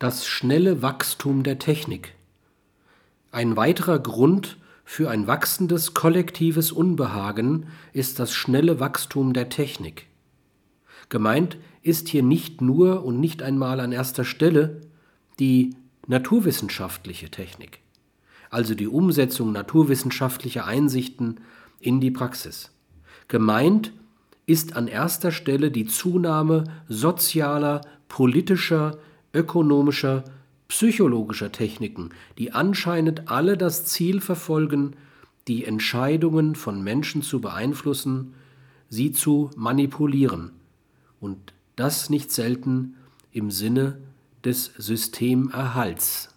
Das schnelle Wachstum der Technik. Ein weiterer Grund für ein wachsendes kollektives Unbehagen ist das schnelle Wachstum der Technik. Gemeint ist hier nicht nur und nicht einmal an erster Stelle die naturwissenschaftliche Technik, also die Umsetzung naturwissenschaftlicher Einsichten in die Praxis. Gemeint ist an erster Stelle die Zunahme sozialer, politischer, ökonomischer, psychologischer Techniken, die anscheinend alle das Ziel verfolgen, die Entscheidungen von Menschen zu beeinflussen, sie zu manipulieren und das nicht selten im Sinne des Systemerhalts.